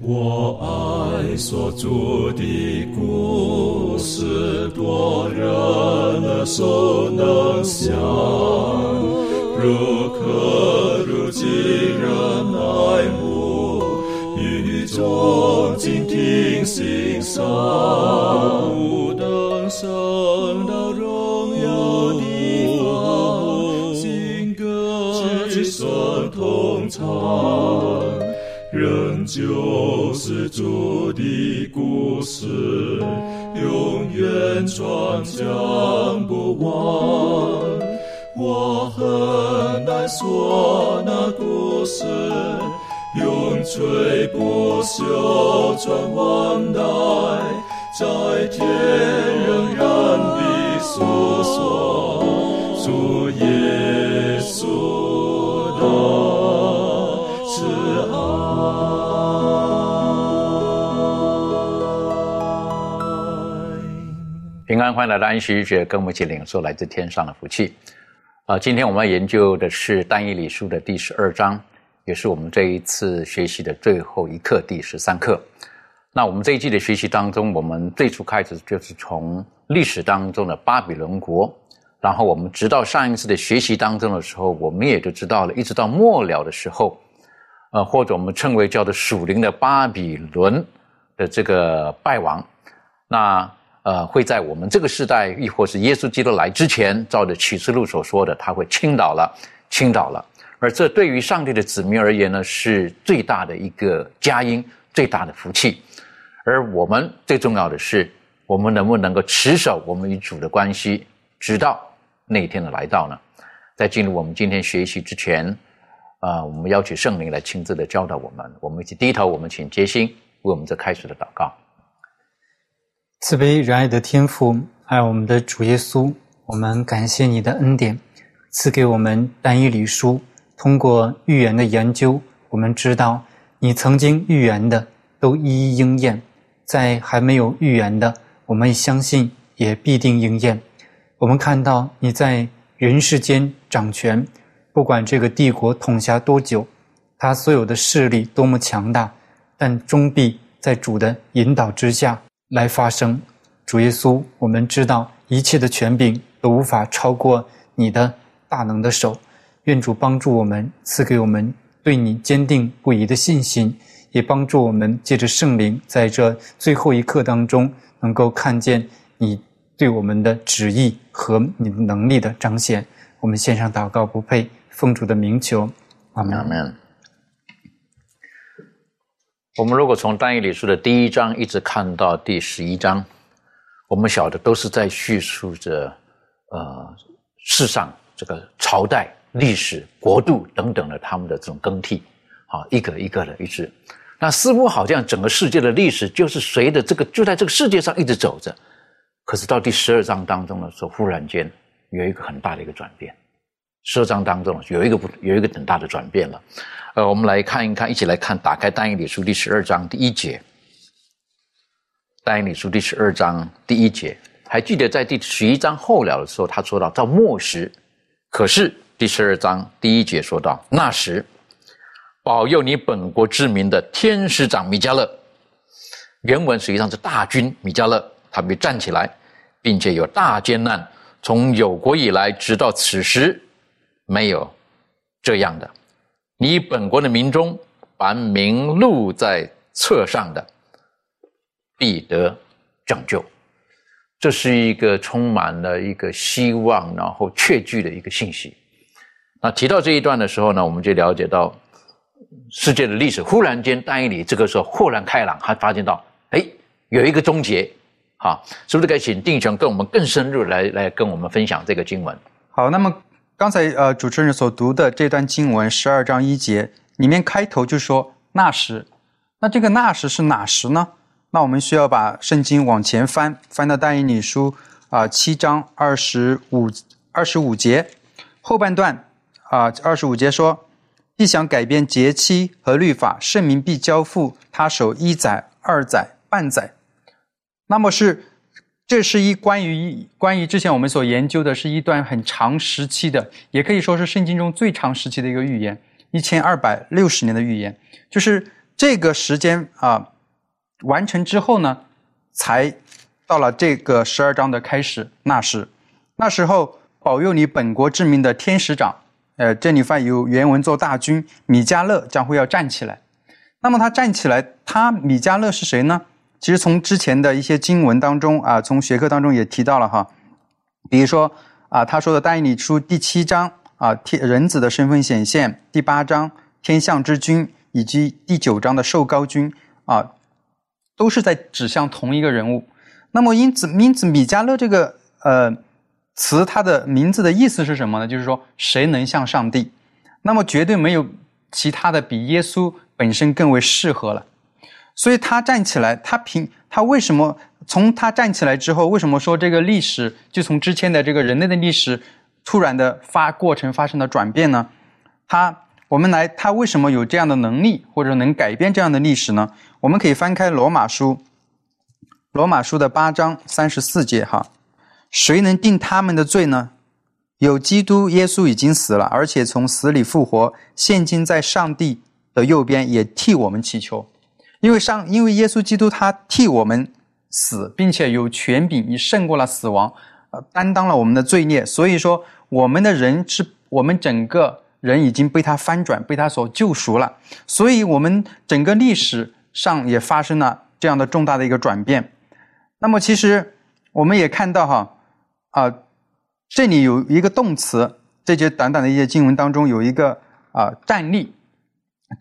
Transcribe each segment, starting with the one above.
我爱所著的故事，多人耳熟能详，如可如今人爱慕，语中静听欣赏，不等升到荣耀的方，新歌之声同唱。仍旧是主的故事，永远传讲不完。我很难说那故事，永垂不朽传万代，在天仍然的诉说，主耶稣欢迎来到安息日学，跟我们一起领受来自天上的福气。啊、今天我们要研究的是但以理书的第十二章，也是我们这一次学习的最后一课，第十三课。那我们这一季的学习当中，我们最初开始就是从历史当中的巴比伦国，然后我们直到上一次的学习当中的时候，我们也就知道了，一直到末了的时候，呃，或者我们称为叫做属灵的巴比伦的这个败亡，那呃会在我们这个时代，亦或是耶稣基督来之前，照着启示录所说的，他会倾倒了，倾倒了。而这对于上帝的子民而言呢，是最大的一个佳音，最大的福气。而我们最重要的是，我们能不能够持守我们与主的关系，直到那一天的来到呢？在进入我们今天学习之前，啊、我们邀请圣灵来亲自的教导我们。我们一起低头，我们请杰心为我们这开始的祷告。慈悲仁爱的天父，爱我们的主耶稣，我们感谢你的恩典，赐给我们单一礼书。通过预言的研究，我们知道你曾经预言的都一一应验，在还没有预言的，我们相信也必定应验。我们看到你在人世间掌权，不管这个帝国统辖多久，他所有的势力多么强大，但终必在主的引导之下来发生。主耶稣，我们知道一切的权柄都无法超过你的大能的手。愿主帮助我们，赐给我们对你坚定不移的信心，也帮助我们借着圣灵，在这最后一刻当中，能够看见你对我们的旨意和你的能力的彰显。我们献上祷告，不配奉主的名求，阿门。我们如果从单一理书的第一章一直看到第十一章，我们晓得都是在叙述着呃世上这个朝代、历史、国度等等的他们的这种更替，啊，一个一个的一直。那似乎好像整个世界的历史就是随着这个就在这个世界上一直走着，可是到第十二章当中的时候，忽然间有一个很大的一个转变。十二章当中有一个不有一个很大的转变了，呃，我们来看一看，一起来看，打开但以理书第十二章第一节。但以理书第十二章第一节，还记得在第十一章后了的时候，他说到到末时，可是第十二章第一节说到那时，保佑你本国之民的天使长米迦勒，原文实际上是大军米迦勒，他必站起来，并且有大艰难，从有国以来直到此时。没有这样的，你本国的民中，凡名录在册上的，必得拯救。这是一个充满了一个希望，然后确据的一个信息。那提到这一段的时候呢，我们就了解到世界的历史忽然间，但以理这个时候豁然开朗，他发现到，哎，有一个终结。好，是不是该请定雄跟我们更深入来来跟我们分享这个经文？好，那么刚才呃主持人所读的这段经文十二章一节里面开头就说那时，那这个那时是哪时呢？那我们需要把圣经往前翻，翻到但以理书啊七、章二十五二十五节后半段啊二十五节说，必想改变节期和律法，圣民必交付他手一载、二载、半载。那么是这是一关于一关于之前我们所研究的，是一段很长时期的，也可以说是圣经中最长时期的一个预言，一千二百六十年的预言。就是这个时间啊完成之后呢，才到了这个十二章的开始。那时，那时候保佑你本国之民的天使长，呃，这里翻有原文做大军米迦勒将会要站起来。那么他站起来，他米迦勒是谁呢？其实从之前的一些经文当中啊，从学科当中也提到了哈，比如说啊，他说的《但以理书》第七章啊，天人子的身份显现；第八章天象之君，以及第九章的受高君啊，都是在指向同一个人物。那么因此，因此米迦勒这个呃词，它的名字的意思是什么呢？就是说谁能像上帝？那么绝对没有其他的比耶稣本身更为适合了。所以他站起来，他凭他为什么从他站起来之后，为什么说这个历史就从之前的这个人类的历史突然的发过程发生了转变呢？他我们来，他为什么有这样的能力，或者能改变这样的历史呢？我们可以翻开罗马书，罗马书的八章三十四节哈，谁能定他们的罪呢？有基督耶稣已经死了，而且从死里复活，现今在上帝的右边，也替我们祈求。因为上，因为耶稣基督他替我们死，并且有权柄，已胜过了死亡，呃，担当了我们的罪孽，所以说我们的人是，我们整个人已经被他翻转，被他所救赎了，所以我们整个历史上也发生了这样的重大的一个转变。那么，其实我们也看到哈，啊，这里有一个动词，这节短短的一些经文当中有一个啊站立。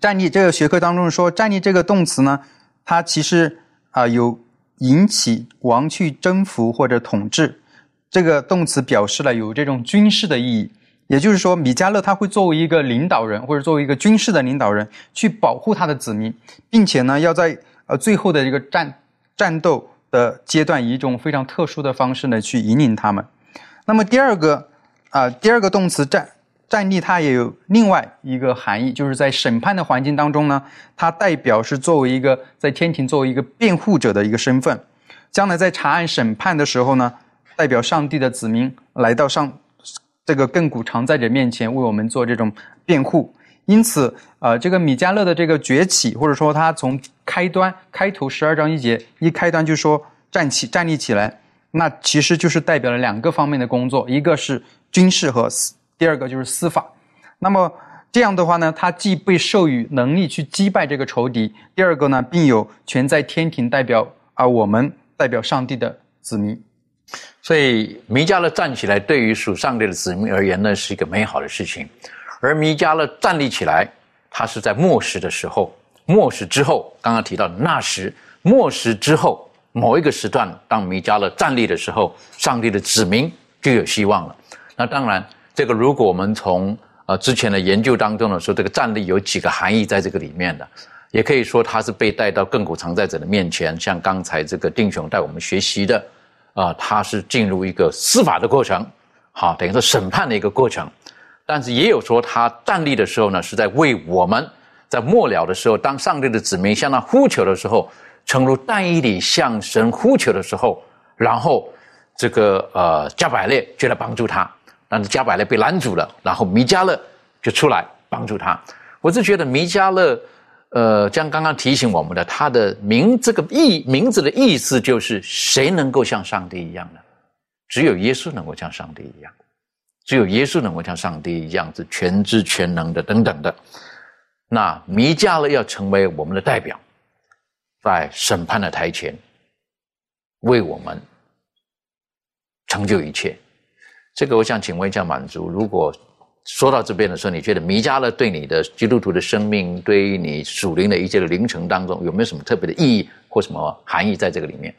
站立这个学科当中说，站立这个动词呢，它其实啊有引起、王去、征服或者统治。这个动词表示了有这种军事的意义，也就是说，米迦勒他会作为一个领导人或者作为一个军事的领导人去保护他的子民，并且呢要在呃最后的一个战战斗的阶段以一种非常特殊的方式呢去引领他们。那么第二个啊第二个动词站。站立，它也有另外一个含义，就是在审判的环境当中呢，它代表是作为一个在天庭作为一个辩护者的一个身份，将来在查案审判的时候呢，代表上帝的子民来到上这个亘古常在者面前为我们做这种辩护。因此，呃，这个米迦勒的这个崛起，或者说他从开端开头十二章一节一开端就说站起站立起来，那其实就是代表了两个方面的工作，一个是军事和。第二个就是司法，那么这样的话呢，他既被授予能力去击败这个仇敌，第二个呢，并有权在天庭代表啊我们代表上帝的子民，所以弥迦勒站起来，对于属上帝的子民而言呢，是一个美好的事情。而弥迦勒站立起来，他是在末世的时候，末世之后，刚刚提到那时，末世之后某一个时段，当弥迦勒站立的时候，上帝的子民就有希望了。那当然。这个，如果我们从呃之前的研究当中呢说，这个站立有几个含义在这个里面的，也可以说他是被带到亘古常在者的面前，像刚才这个丁雄带我们学习的，啊，他是进入一个司法的过程，好，等于说审判的一个过程。但是也有说他站立的时候呢，是在为我们在末了的时候，当上帝的子民向他呼求的时候，诚如但以里向神呼求的时候，然后这个呃加百列就来帮助他。但是加百列被拦住了，然后弥迦勒就出来帮助他。我是觉得弥迦勒，呃，将刚刚提醒我们的，他的名这个意名字的意思就是谁能够像上帝一样呢？只有耶稣能够像上帝一样，只有耶稣能够像上帝一样是全知全能的等等的。那弥迦勒要成为我们的代表，在审判的台前为我们成就一切。这个我想请问一下满足，如果说到这边的时候，你觉得弥迦勒对你的基督徒的生命，对于你属灵的一切的灵程当中，有没有什么特别的意义或什么含义在这个里面？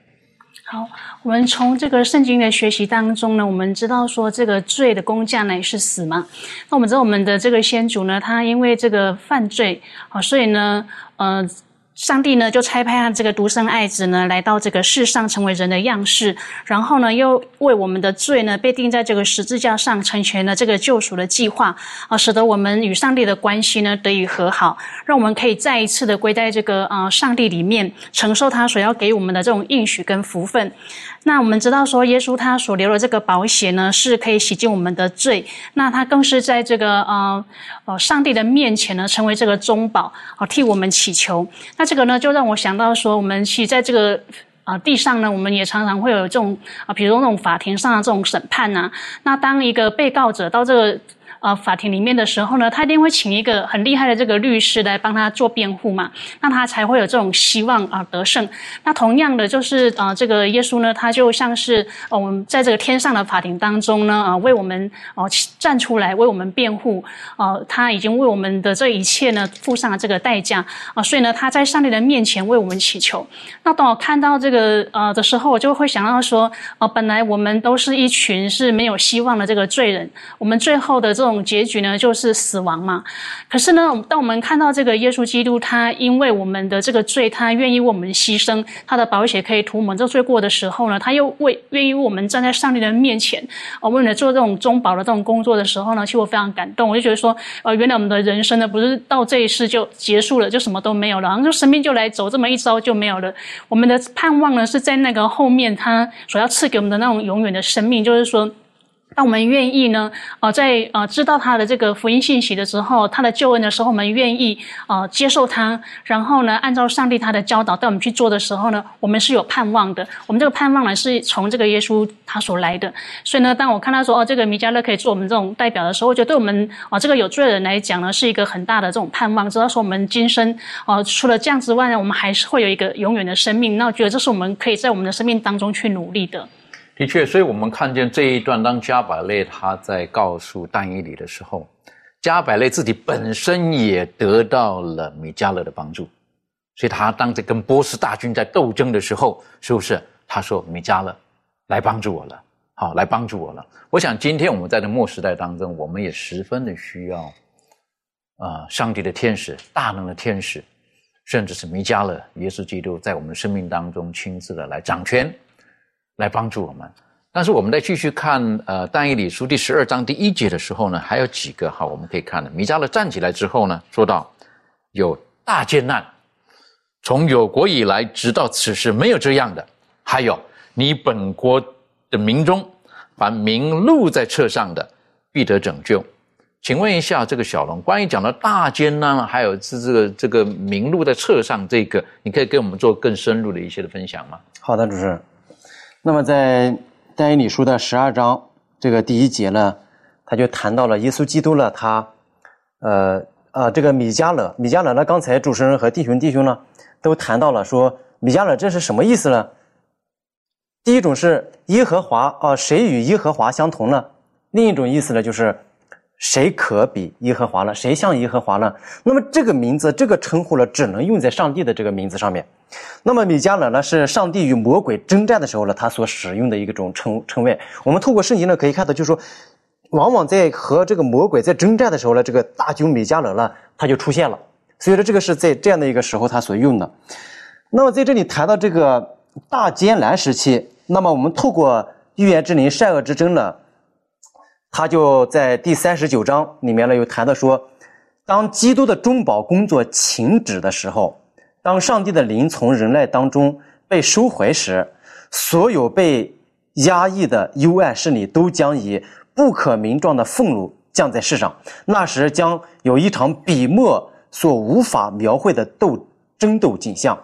好，我们从这个圣经的学习当中呢，我们知道说这个罪的工价呢是死嘛。那我们知道我们的这个先祖呢，他因为这个犯罪，好，所以呢，呃。上帝呢，就差派他这个独生爱子呢，来到这个世上，成为人的样式，然后呢，又为我们的罪呢，被钉在这个十字架上，成全了这个救赎的计划。啊，使得我们与上帝的关系呢得以和好，让我们可以再一次的归在这个啊上帝里面，承受他所要给我们的这种应许跟福分。那我们知道说，耶稣他所留的这个保险呢，是可以洗净我们的罪。那他更是在这个呃呃上帝的面前呢，成为这个中保，啊替我们祈求。那这个呢，就让我想到说，我们其实在这个啊地上呢，我们也常常会有这种啊，比如那种法庭上的这种审判呐。那当一个被告者到这个。呃，法庭里面的时候呢，他一定会请一个很厉害的这个律师来帮他做辩护嘛，那他才会有这种希望啊得胜。那同样的，就是呃，这个耶稣呢，他就像是我们在这个天上的法庭当中呢，啊，为我们哦站出来为我们辩护，呃，他已经为我们的这一切呢付上了这个代价啊，所以呢，他在上帝的面前为我们祈求。那当我看到这个呃的时候，我就会想到说，呃，本来我们都是一群是没有希望的这个罪人，我们最后的这。这种结局呢，就是死亡嘛。可是呢，当我们看到这个耶稣基督，他因为我们的这个罪，他愿意为我们牺牲，他的宝血可以涂我们这罪过的时候呢，他又为愿意为我们站在上帝的面前，我为了做这种中保的这种工作的时候呢，其实我非常感动。我就觉得说，呃，原来我们的人生呢，不是到这一世就结束了，就什么都没有了，然后就生命就来走这么一遭就没有了。我们的盼望呢，是在那个后面，他所要赐给我们的那种永远的生命，就是说。当我们愿意呢，呃，在呃知道他的这个福音信息的时候，他的救恩的时候，我们愿意呃接受他，然后呢，按照上帝他的教导带我们去做的时候呢，我们是有盼望的。我们这个盼望呢，是从这个耶稣他所来的。所以呢，当我看到说哦，这个弥迦勒可以做我们这种代表的时候，我觉得对我们啊这个有罪的人来讲呢，是一个很大的这种盼望。知道说我们今生啊，除了这样之外呢，我们还是会有一个永远的生命。那我觉得这是我们可以在我们的生命当中去努力的。的确，所以我们看见这一段，当加百列他在告诉但以理的时候，加百列自己本身也得到了米迦勒的帮助，所以他当着跟波斯大军在斗争的时候，是不是他说米迦勒来帮助我了？好，来帮助我了。我想今天我们在这末时代当中，我们也十分的需要啊，上帝的天使、大能的天使，甚至是米迦勒、耶稣基督，在我们生命当中亲自的来掌权。来帮助我们，但是我们在继续看呃《但以理书》第十二章第一节的时候呢，还有几个哈我们可以看的。米迦勒站起来之后呢，说到：“有大艰难，从有国以来直到此时没有这样的。还有你本国的民中，凡名录在册上的，必得拯救。请问一下，这个小龙，关于讲的大艰难，还有是这个这个名录在册上这个，你可以给我们做更深入的一些的分享吗？”好的，主持人。那么在但以理书的十二章这个第一节呢，他就谈到了耶稣基督了，他，呃啊，这个米迦勒，米迦勒呢，刚才主持人和弟兄弟兄呢都谈到了，说米迦勒这是什么意思呢？第一种是耶和华啊，谁与耶和华相同呢？另一种意思呢，就是谁可比耶和华呢？谁像耶和华呢？那么这个名字，这个称呼呢，只能用在上帝的这个名字上面。那么米迦勒呢，是上帝与魔鬼征战的时候呢，他所使用的一种称称谓。我们透过圣经呢，可以看到，就是说，往往在和这个魔鬼在征战的时候呢，这个大军米迦勒呢，他就出现了。所以说，这个是在这样的一个时候他所用的。那么在这里谈到这个大艰难时期，那么我们透过预言之灵善恶之争呢，他就在第三十九章里面呢，有谈到说，当基督的中保工作停止的时候。当上帝的灵从人类当中被收回时，所有被压抑的幽暗势力都将以不可名状的愤怒降在世上。那时将有一场笔墨所无法描绘的斗争斗景象，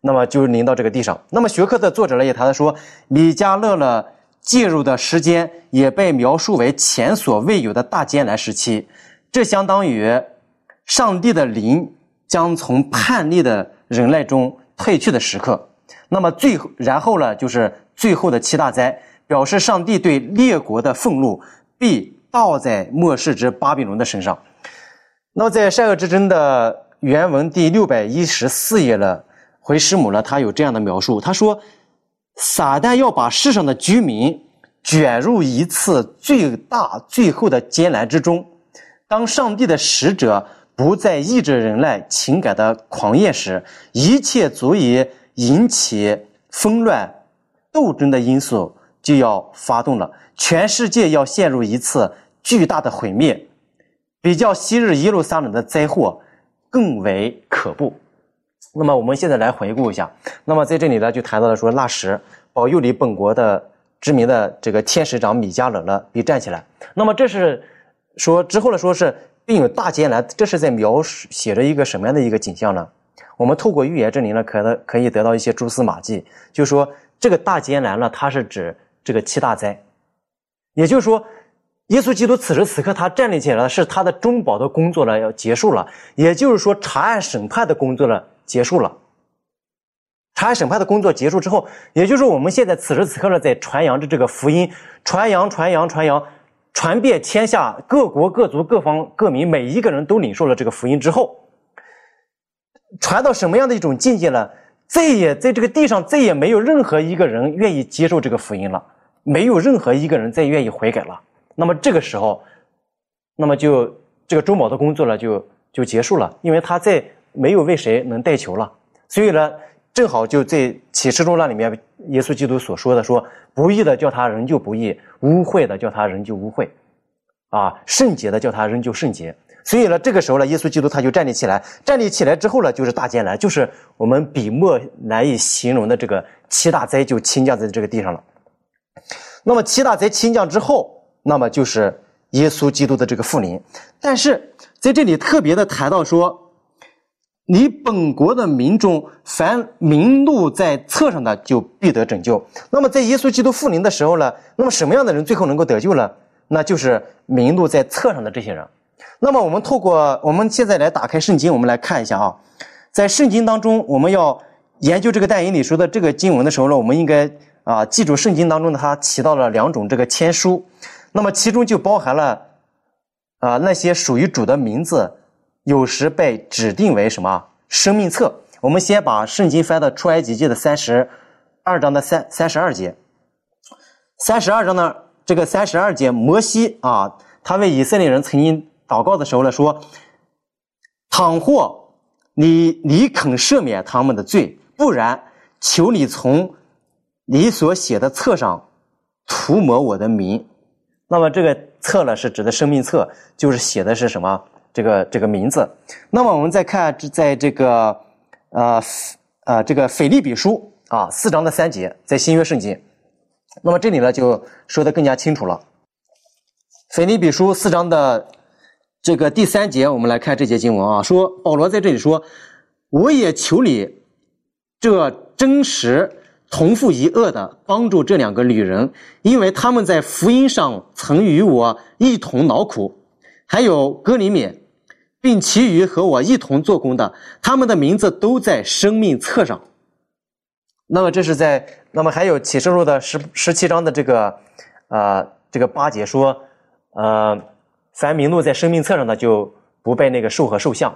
那么就临到这个地上。那么学科的作者呢也谈到说，米迦勒呢介入的时间也被描述为前所未有的大艰难时期，这相当于上帝的灵将从叛逆的。人类中退去的时刻，那么最后，然后呢，就是最后的七大灾，表示上帝对列国的愤怒必倒在末世之巴比伦的身上。那么在善恶之争的原文第六百一十四页了，回师母呢，他有这样的描述，他说：撒旦要把世上的居民卷入一次最大最后的艰难之中，当上帝的使者不再抑制人类情感的狂焰时，一切足以引起纷乱、斗争的因素就要发动了。全世界要陷入一次巨大的毁灭，比较昔日耶路撒冷的灾祸更为可怖。那么我们现在来回顾一下。那么在这里呢，就谈到了说，那时保佑你本国的知名的这个天使长米迦勒呢，被站起来。那么这是说之后呢，说是并有大艰难，这是在描写着一个什么样的一个景象呢？我们透过预言这里呢，可能可以得到一些蛛丝马迹，就说这个大艰难呢，它是指这个七大灾，也就是说，耶稣基督此时此刻他站立起来了，是他的中保的工作呢要结束了，也就是说查案审判的工作呢。结束了，查案审判的工作结束之后，也就是我们现在此时此刻呢，在传扬着这个福音，传扬、传扬、传扬，传遍天下各国各族各方各民，每一个人都领受了这个福音之后，传到什么样的一种境界呢？再也在这个地上再也没有任何一个人愿意接受这个福音了，没有任何一个人再愿意悔改了。那么这个时候，那么就这个周某的工作呢，就就结束了，因为他在。没有为谁能带球了，所以呢，正好就在启示录那里面，耶稣基督所说的说，不义的叫他仍旧不义，污秽的叫他仍旧污秽，啊，圣洁的叫他仍旧圣洁。所以呢，这个时候呢，耶稣基督他就站立起来，站立起来之后呢，就是大艰难，就是我们笔墨难以形容的这个七大灾就倾降在这个地上了。那么七大灾倾降之后，那么就是耶稣基督的这个复临。但是在这里特别的谈到说。你本国的民众，凡名录在册上的，就必得拯救。那么，在耶稣基督复临的时候呢？那么，什么样的人最后能够得救呢？那就是名录在册上的这些人。那么，我们透过我们现在来打开圣经，我们来看一下啊，在圣经当中，我们要研究这个但以理书的这个经文的时候呢，我们应该啊记住圣经当中的它提到了两种这个签书，那么其中就包含了啊那些属于主的名字。有时被指定为什么生命册？我们先把圣经翻到出埃及记的三十二章的三三十二节。三十二章的这个三十二节，摩西啊，他为以色列人曾经祷告的时候呢，说：“倘或你你肯赦免他们的罪，不然，求你从你所写的册上涂抹我的名。”那么这个册呢，是指的生命册，就是写的是什么？这个这个名字，那么我们再看这，在这个呃呃这个腓利比书啊四章的三节，在新约圣经，那么这里呢就说的更加清楚了。腓利比书四章的这个第三节，我们来看这节经文啊，说保罗在这里说：“我也求你，这真实同父一恶的帮助这两个女人，因为他们在福音上曾与我一同劳苦，还有哥里勉。”并其余和我一同做工的，他们的名字都在生命册上。那么这是在，那么还有启示录的十十七章的这个，呃，这个八节说，呃，凡名录在生命册上的就不被那个兽和兽像。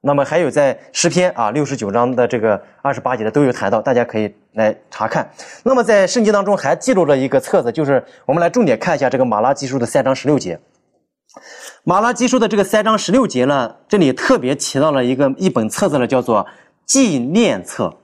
那么还有在诗篇啊六十九章的这个二十八节的都有谈到，大家可以来查看。那么在圣经当中还记录了一个册子，就是我们来重点看一下这个马拉基书的三章十六节。马拉基书的这个三章十六节呢，这里特别提到了一个一本册子呢，叫做纪念册。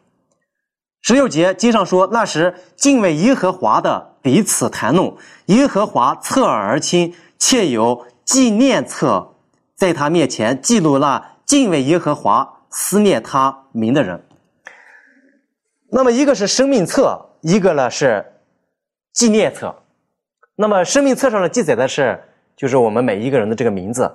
十六节经上说，那时敬畏耶和华的彼此谈论，耶和华侧耳而听，且有纪念册在他面前记录那敬畏耶和华、思念他名的人。那么一个是生命册，一个呢是纪念册。那么生命册上呢记载的是。就是我们每一个人的这个名字，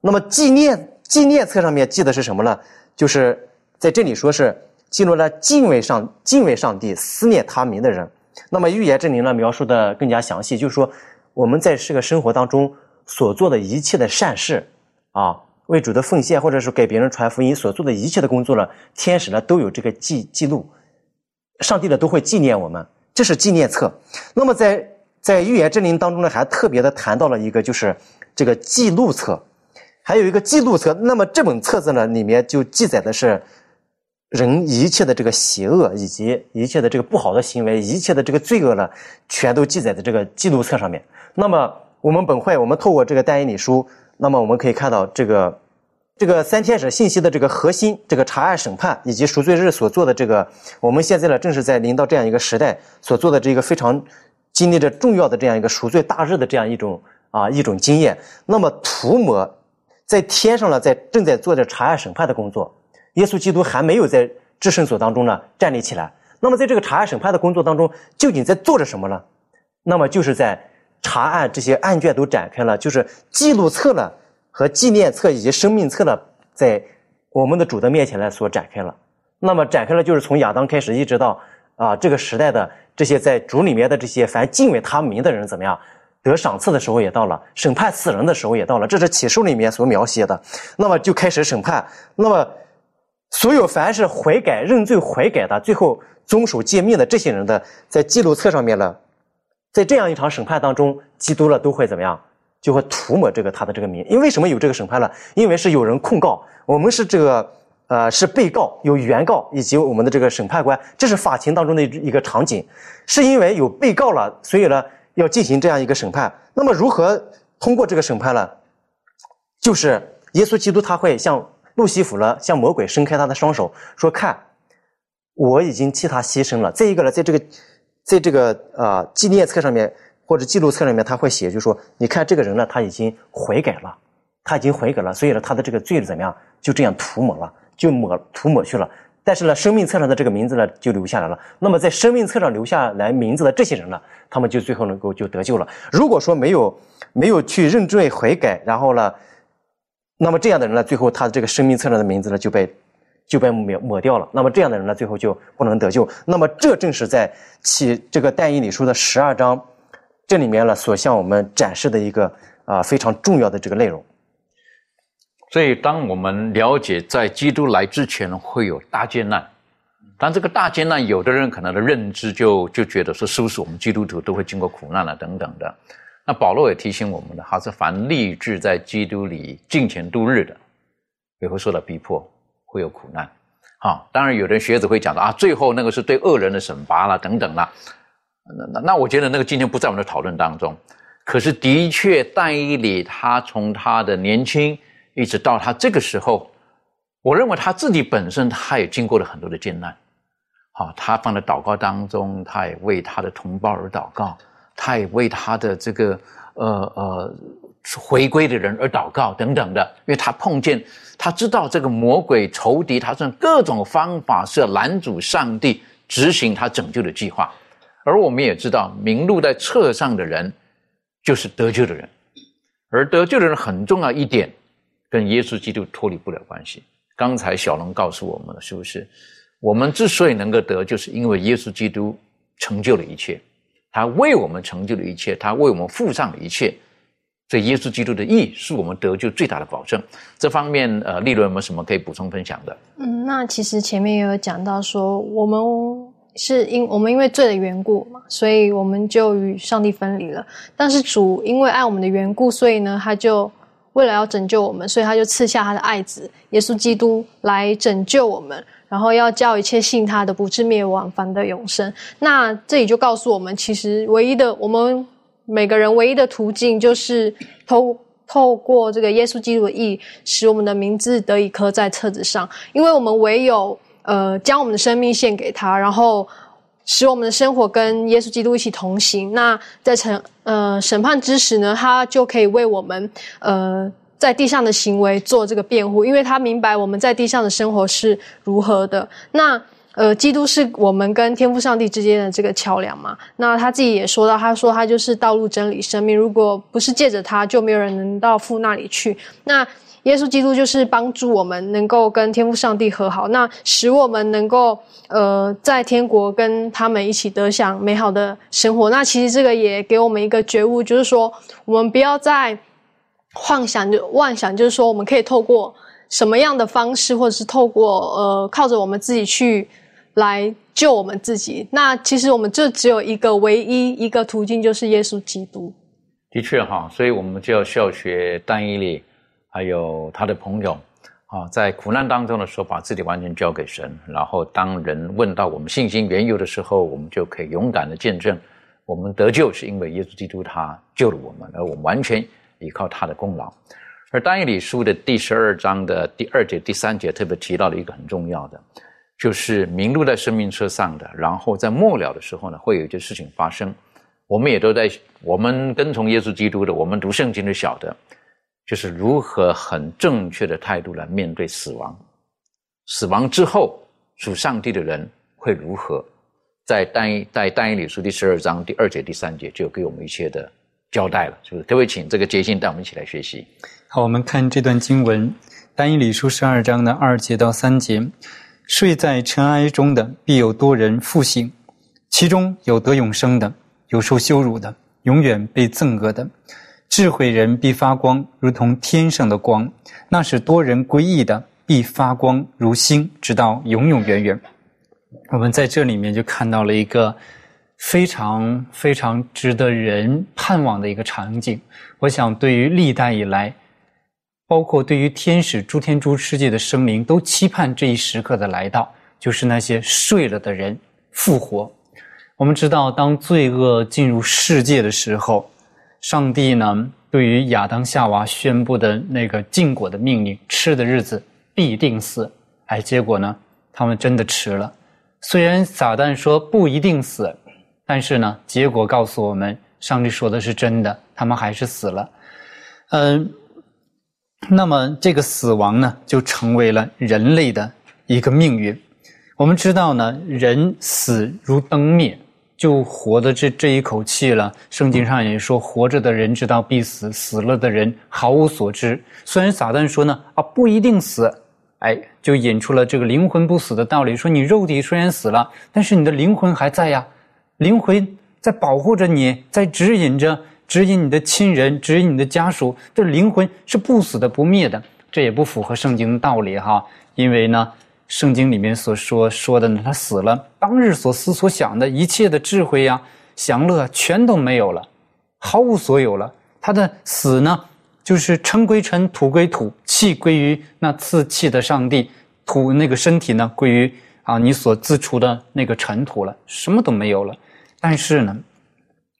那么纪念纪念册上面记的是什么呢？就是在这里说是记录了敬畏上敬畏上帝、思念他名的人。那么预言这里呢描述的更加详细，就是说我们在这个生活当中所做的一切的善事啊，为主的奉献，或者是给别人传福音所做的一切的工作呢，天使呢都有这个记记录，上帝呢都会纪念我们，这是纪念册。那么在在预言真灵当中呢，还特别的谈到了一个，就是这个记录册，还有一个记录册。那么这本册子呢，里面就记载的是人一切的这个邪恶，以及一切的这个不好的行为，一切的这个罪恶呢，全都记载在这个记录册上面。那么我们本会，我们透过这个单一理书，那么我们可以看到这个这个三天使信息的这个核心，这个查案审判以及赎罪日所做的这个，我们现在呢正是在临到这样一个时代所做的这个非常经历着重要的这样一个赎罪大日的这样一种啊一种经验。那么涂抹在天上呢，在正在做着查案审判的工作，耶稣基督还没有在至圣所当中呢站立起来。那么在这个查案审判的工作当中，究竟在做着什么呢？那么就是在查案这些案卷都展开了，就是记录册了。和纪念册以及生命册呢，在我们的主的面前呢所展开了。那么展开了，就是从亚当开始，一直到啊这个时代的这些在主里面的这些凡敬畏他名的人怎么样得赏赐的时候也到了，审判死人的时候也到了。这是启示里面所描写的。那么就开始审判。那么所有凡是悔改、认罪、悔改的，最后遵守诫命的这些人的，在记录册上面呢，在这样一场审判当中，基督了都会怎么样？就会涂抹这个他的这个名，因为什么有这个审判呢？因为是有人控告，我们是这个呃是被告，有原告以及我们的这个审判官，这是法庭当中的一个场景，是因为有被告了，所以呢要进行这样一个审判。那么如何通过这个审判呢？就是耶稣基督他会向路西弗了，向魔鬼伸开他的双手，说看，我已经替他牺牲了。再一个呢，在这个在这个啊纪念册上面。或者记录册里面他会写，就说你看这个人呢，他已经悔改了，他已经悔改了，所以呢，他的这个罪怎么样，就这样涂抹了，就抹涂抹去了。但是呢，生命册上的这个名字呢，就留下来了。那么在生命册上留下来名字的这些人呢，他们就最后能够就得救了。如果说没有没有去认罪悔改，然后呢，那么这样的人呢，最后他的这个生命册上的名字呢，就被就被抹抹掉了。那么这样的人呢，最后就不能得救。那么这正是在起这个但以理书的十二章。这里面呢，所向我们展示的一个啊非常重要的这个内容。所以，当我们了解在基督来之前会有大艰难，当这个大艰难，有的人可能的认知就就觉得说，是不是我们基督徒都会经过苦难了等等的？那保罗也提醒我们的，他是凡立志在基督里敬虔度日的，也会受到逼迫，会有苦难。好，当然有的学者会讲到啊，最后那个是对恶人的审罚了等等了。那那那，我觉得那个今天不在我们的讨论当中。可是，的确，但以理他从他的年轻一直到他这个时候，我认为他自己本身他也经过了很多的艰难。好，他放在祷告当中，他也为他的同胞而祷告，他也为他的这个呃呃回归的人而祷告等等的，因为他碰见，他知道这个魔鬼仇敌，他用各种方法是要拦阻上帝执行他拯救的计划。而我们也知道，名录在册上的人，就是得救的人。而得救的人很重要一点，跟耶稣基督脱离不了关系。刚才小龙告诉我们了，是不是？我们之所以能够得，就是因为耶稣基督成就了一切，他为我们成就了一切，他为我们付上了一切。所以，耶稣基督的义是我们得救最大的保证。这方面，呃，利润有没有什么可以补充分享的？嗯，那其实前面也有讲到说，我们。是因我们因为罪的缘故嘛，所以我们就与上帝分离了。但是主因为爱我们的缘故，所以呢，他就为了要拯救我们，所以他就赐下他的爱子耶稣基督来拯救我们，然后要叫一切信他的不至灭亡，反得永生。那这里就告诉我们，其实唯一的我们每个人唯一的途径，就是透透过这个耶稣基督的义，使我们的名字得以刻在册子上，因为我们唯有。呃，将我们的生命献给他，然后使我们的生活跟耶稣基督一起同行。那在审呃审判之时呢，他就可以为我们呃在地上的行为做这个辩护，因为他明白我们在地上的生活是如何的。那呃，基督是我们跟天父上帝之间的这个桥梁嘛？那他自己也说到，他说他就是道路、真理、生命。如果不是借着他，就没有人能到父那里去。那耶稣基督就是帮助我们能够跟天父上帝和好，那使我们能够呃在天国跟他们一起得享美好的生活。那其实这个也给我们一个觉悟，就是说我们不要再幻想就妄想，就是说我们可以透过什么样的方式，或者是透过呃靠着我们自己去来救我们自己。那其实我们就只有一个唯一一个途径，就是耶稣基督。的确哈，所以我们就要效学单一里。还有他的朋友，啊，在苦难当中的时候，把自己完全交给神，然后当人问到我们信心缘由的时候，我们就可以勇敢的见证，我们得救是因为耶稣基督他救了我们，而我们完全依靠他的功劳。而但以理书的第十二章的第二节、第三节特别提到了一个很重要的，就是名录在生命册上的，然后在末了的时候呢，会有一件事情发生。我们也都在，我们跟从耶稣基督的，我们读圣经的晓得，就是如何很正确的态度来面对死亡。死亡之后，属上帝的人会如何？在单一在但以理书第十二章第二节、第三节就给我们一切的交代了，是不是？各位，请这个杰信带我们一起来学习。好，我们看这段经文，单以理书十二章的二节到三节：睡在尘埃中的，必有多人复醒；其中有得永生的。有受羞辱的，永远被憎恶的，智慧人必发光，如同天上的光；那是多人归义的，必发光如星，直到永永远远。我们在这里面就看到了一个非常非常值得人盼望的一个场景。我想，对于历代以来，包括对于天使、诸天、诸世界的生灵，都期盼这一时刻的来到，就是那些睡了的人复活。我们知道，当罪恶进入世界的时候，上帝呢对于亚当夏娃宣布的那个禁果的命令，吃的日子必定死。哎，结果呢，他们真的吃了。虽然撒旦说不一定死，但是呢，结果告诉我们，上帝说的是真的，他们还是死了。嗯，那么这个死亡呢，就成为了人类的一个命运。我们知道呢，人死如灯灭。就活的这这一口气了。圣经上也说，活着的人知道必死，死了的人毫无所知。虽然撒旦说呢，啊不一定死，哎，就引出了这个灵魂不死的道理。说你肉体虽然死了，但是你的灵魂还在呀，灵魂在保护着你，在指引着，指引你的亲人，指引你的家属。这灵魂是不死的，不灭的。这也不符合圣经的道理哈，因为呢。圣经里面所说说的呢，他死了，当日所思所想的一切的智慧呀、享乐全都没有了，毫无所有了。他的死呢，就是尘归尘，土归土，气归于那赐气的上帝，土那个身体呢，归于啊你所自处的那个尘土了，什么都没有了。但是呢，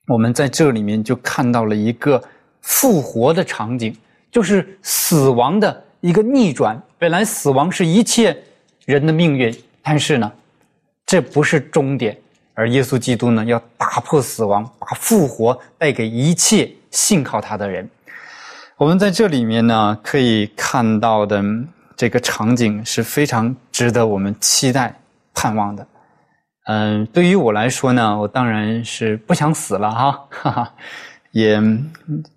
我们在这里面就看到了一个复活的场景，就是死亡的一个逆转。本来死亡是一切。人的命运，但是呢，这不是终点，而耶稣基督呢，要打破死亡，把复活带给一切信靠他的人。我们在这里面呢，可以看到的这个场景是非常值得我们期待、盼望的。嗯，对于我来说呢，我当然是不想死了哈，哈哈，也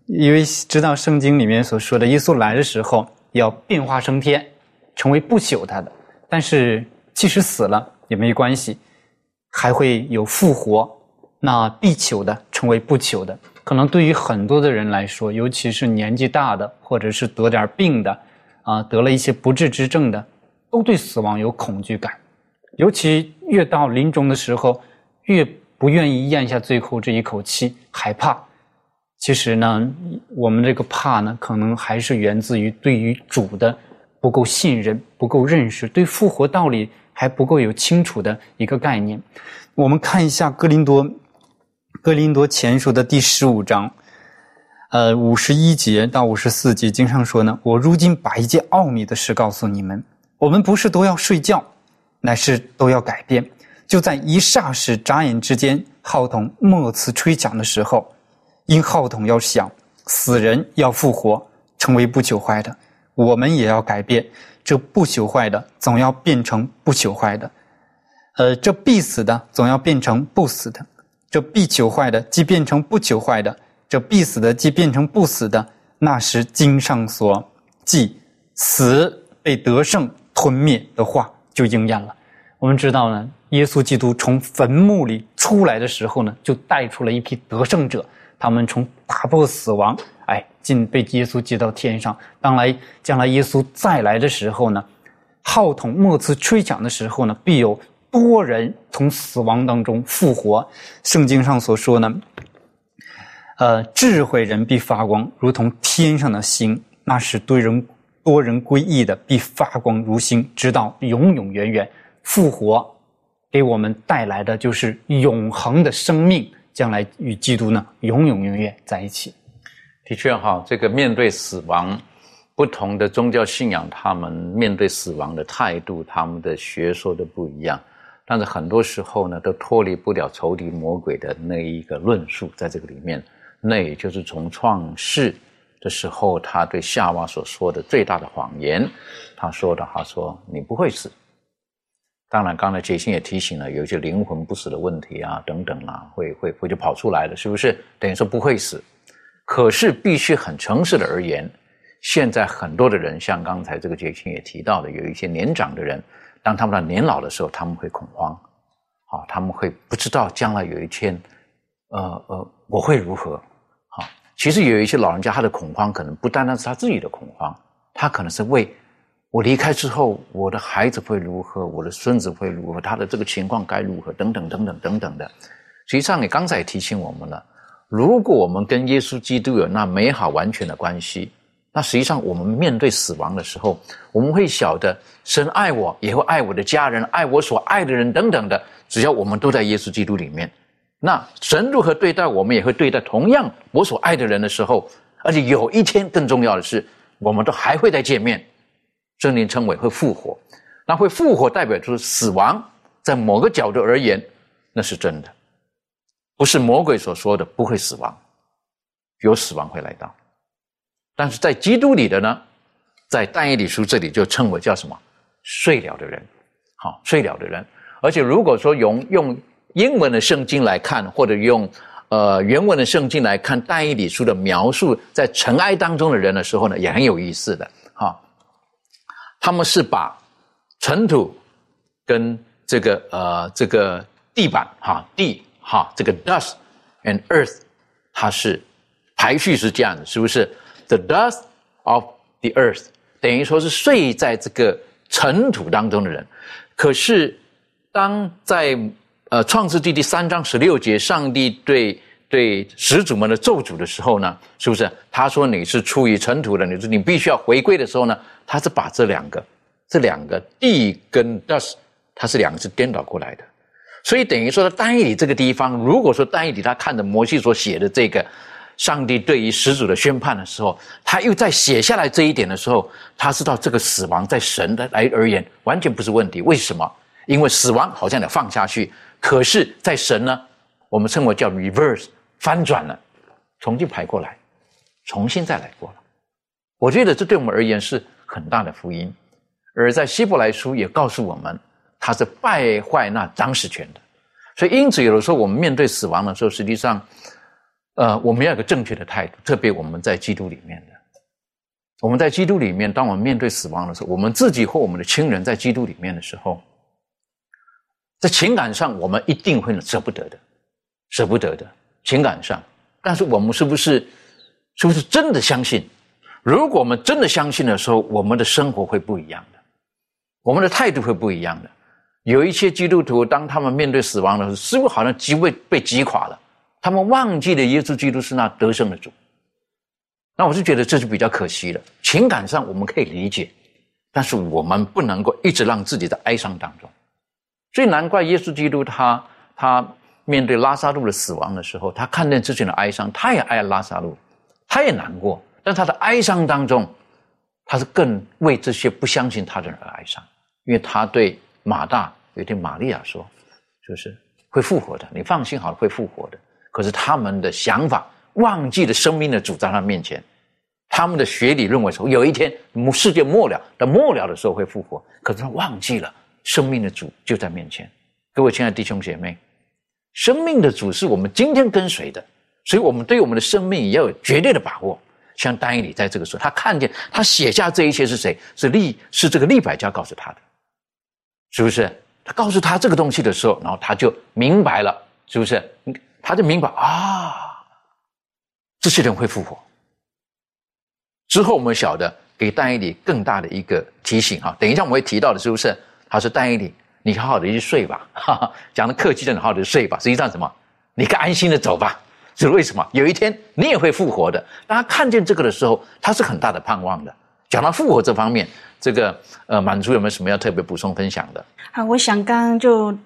因为知道圣经里面所说的，耶稣来的时候要变化升天，成为不朽他的。但是，即使死了也没关系，还会有复活。那必求的成为不求的，可能对于很多的人来说，尤其是年纪大的，或者是得点病的，啊，得了一些不治之症的，都对死亡有恐惧感。尤其越到临终的时候，越不愿意咽下最后这一口气，害怕。其实呢，我们这个怕呢，可能还是源自于对于主的。不够信任，不够认识，对复活道理还不够有清楚的一个概念。我们看一下《哥林多》《哥林多前书》的第十五章，呃，五十一节到五十四节，经常说呢：“我如今把一件奥秘的事告诉你们，我们不是都要睡觉，乃是都要改变。就在一霎时、眨眼之间，号筒末次吹响的时候，因号筒要响，死人要复活，成为不朽坏的。”我们也要改变，这不朽坏的总要变成不朽坏的，呃，这必死的总要变成不死的，这必朽坏的即变成不朽坏的，这必死的即变成不死的。那时经上所记死被得胜吞灭的话就应验了。我们知道呢，耶稣基督从坟墓里出来的时候呢，就带出了一批得胜者，他们从打破死亡。哎，进被耶稣接到天上。当来将来耶稣再来的时候呢，号筒末次吹响的时候呢，必有多人从死亡当中复活。圣经上所说呢，呃，智慧人必发光，如同天上的星；那是对人多人归义的，必发光如星，直到永永远远。复活给我们带来的就是永恒的生命，将来与基督呢永永远远在一起。的确哈，这个面对死亡，不同的宗教信仰，他们面对死亡的态度，他们的学说都不一样。但是很多时候呢，都脱离不了仇敌魔鬼的那一个论述，在这个里面，那也就是从创世的时候，他对夏娃所说的最大的谎言，他说的，他说你不会死。当然，刚才杰星也提醒了，有些灵魂不死的问题啊，等等啊，会会会就跑出来了，是不是？等于说不会死，可是必须很诚实的而言，现在很多的人，像刚才这个杰星也提到的，有一些年长的人。当他们到年老的时候，他们会恐慌，啊，他们会不知道将来有一天，呃呃，我会如何？好，其实有一些老人家，他的恐慌可能不单单是他自己的恐慌，他可能是为我离开之后，我的孩子会如何，我的孙子会如何，他的这个情况该如何，等等等等等等的。实际上，你刚才也提醒我们了，如果我们跟耶稣基督有那美好完全的关系。那实际上，我们面对死亡的时候，我们会晓得神爱我，也会爱我的家人，爱我所爱的人等等的。只要我们都在耶稣基督里面，那神如何对待我们，也会对待同样我所爱的人的时候。而且有一天，更重要的是，我们都还会再见面。圣灵称为会复活，那会复活代表就是死亡，在某个角度而言，那是真的，不是魔鬼所说的不会死亡，有死亡会来到。但是在基督里的呢，在但以理书这里就称为叫什么睡了的人，好睡了的人。而且如果说用用英文的圣经来看，或者用呃原文的圣经来看但以理书的描述，在尘埃当中的人的时候呢，也很有意思的哈。他们是把尘土跟这个呃这个地板哈地哈这个 dust and earth，它是排序是这样的，是不是？The dust of the earth，等于说是睡在这个尘土当中的人。可是，当在呃创世纪第三章十六节，上帝对对始祖们的咒诅的时候呢，是不是？他说你是出于尘土的，你说你必须要回归的时候呢，他是把这两个这两个地跟 dust，它是两个是颠倒过来的。所以等于说，单以这个地方，如果说单以他看着摩西所写的这个。上帝对于始祖的宣判的时候，他又在写下来这一点的时候，他知道这个死亡在神的来而言完全不是问题。为什么？因为死亡好像得放下去，可是，在神呢，我们称为叫 reverse 翻转了，重新排过来，重新再来过了。我觉得这对我们而言是很大的福音。而在希伯来书也告诉我们，他是败坏那掌使权的。所以，因此有的时候我们面对死亡的时候，实际上。呃，我们要有个正确的态度，特别我们在基督里面的，我们在基督里面，当我们面对死亡的时候，我们自己或我们的亲人在基督里面的时候，在情感上我们一定会舍不得的，舍不得的情感上。但是我们是不是是不是真的相信？如果我们真的相信的时候，我们的生活会不一样的，我们的态度会不一样的。有一些基督徒，当他们面对死亡的时候，似乎好像极为被击垮了。他们忘记了耶稣基督是那得胜的主，那我是觉得这是比较可惜的。情感上我们可以理解，但是我们不能够一直让自己在哀伤当中。所以难怪耶稣基督他他面对拉萨路的死亡的时候，他看见自己的哀伤，他也爱拉萨路，他也难过，但他的哀伤当中，他是更为这些不相信他的人而哀伤，因为他对马大也对玛利亚说，就是会复活的，你放心好了，会复活的。可是他们的想法忘记了生命的主在他面前，他们的学理认为说有一天世界末了，到末了的时候会复活。可是他忘记了生命的主就在面前。各位亲爱的弟兄姐妹，生命的主是我们今天跟随的，所以我们对我们的生命也要有绝对的把握。像丹尼里在这个时候，他看见他写下这一切是谁？是利是这个利百家告诉他的，是不是？他告诉他这个东西的时候，然后他就明白了，是不是？他就明白啊，这些人会复活。之后我们晓得给丹尼里更大的一个提醒啊，等一下我们会提到的，是不是？他说：“丹尼里，你好好的去睡吧。”哈哈，讲的客气的，好好的睡吧。实际上什么？你该安心的走吧。是为什么？有一天你也会复活的。当他看见这个的时候，他是很大的盼望的。讲到复活这方面，这个呃，满足有没有什么要特别补充分享的？啊，我想刚刚就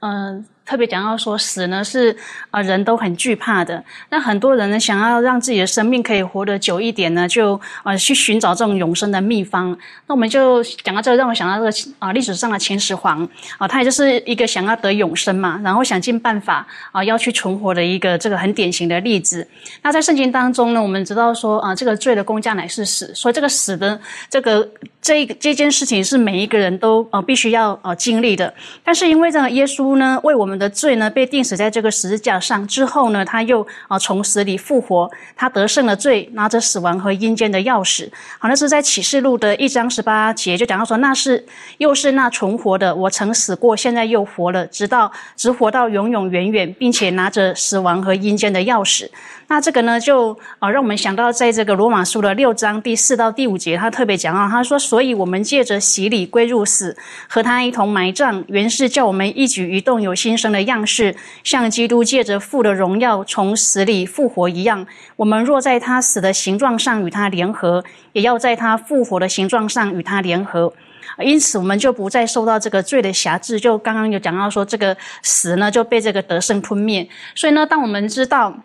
嗯。特别讲到说死呢是啊人都很惧怕的。那很多人呢想要让自己的生命可以活得久一点呢，就呃去寻找这种永生的秘方。那我们就讲到这，让我想到这个啊历史上的秦始皇啊，他也就是一个想要得永生嘛，然后想尽办法啊要去存活的一个这个很典型的例子。那在圣经当中呢，我们知道说啊这个罪的公价乃是死，所以这个死的这个这这件事情是每一个人都呃必须要呃经历的。但是因为这个耶稣呢为我们我们的罪呢被钉死在这个十字架上之后呢，他又啊从死里复活，他得胜了罪，拿着死亡和阴间的钥匙。好，那是在启示录的一章十八节就讲到说，那是又是那存活的，我曾死过，现在又活了，直到直活到永永远远，并且拿着死亡和阴间的钥匙。那这个呢，就啊让我们想到在这个罗马书的六章第四到第五节，他特别讲到，他说，所以我们借着洗礼归入死，和他一同埋葬，原是叫我们一举一动有新生的样式，像基督借着父的荣耀从死里复活一样。我们若在他死的形状上与他联合，也要在他复活的形状上与他联合。因此，我们就不再受到这个罪的辖制。就刚刚有讲到说，这个死呢就被这个得胜吞灭。所以呢，当我们知道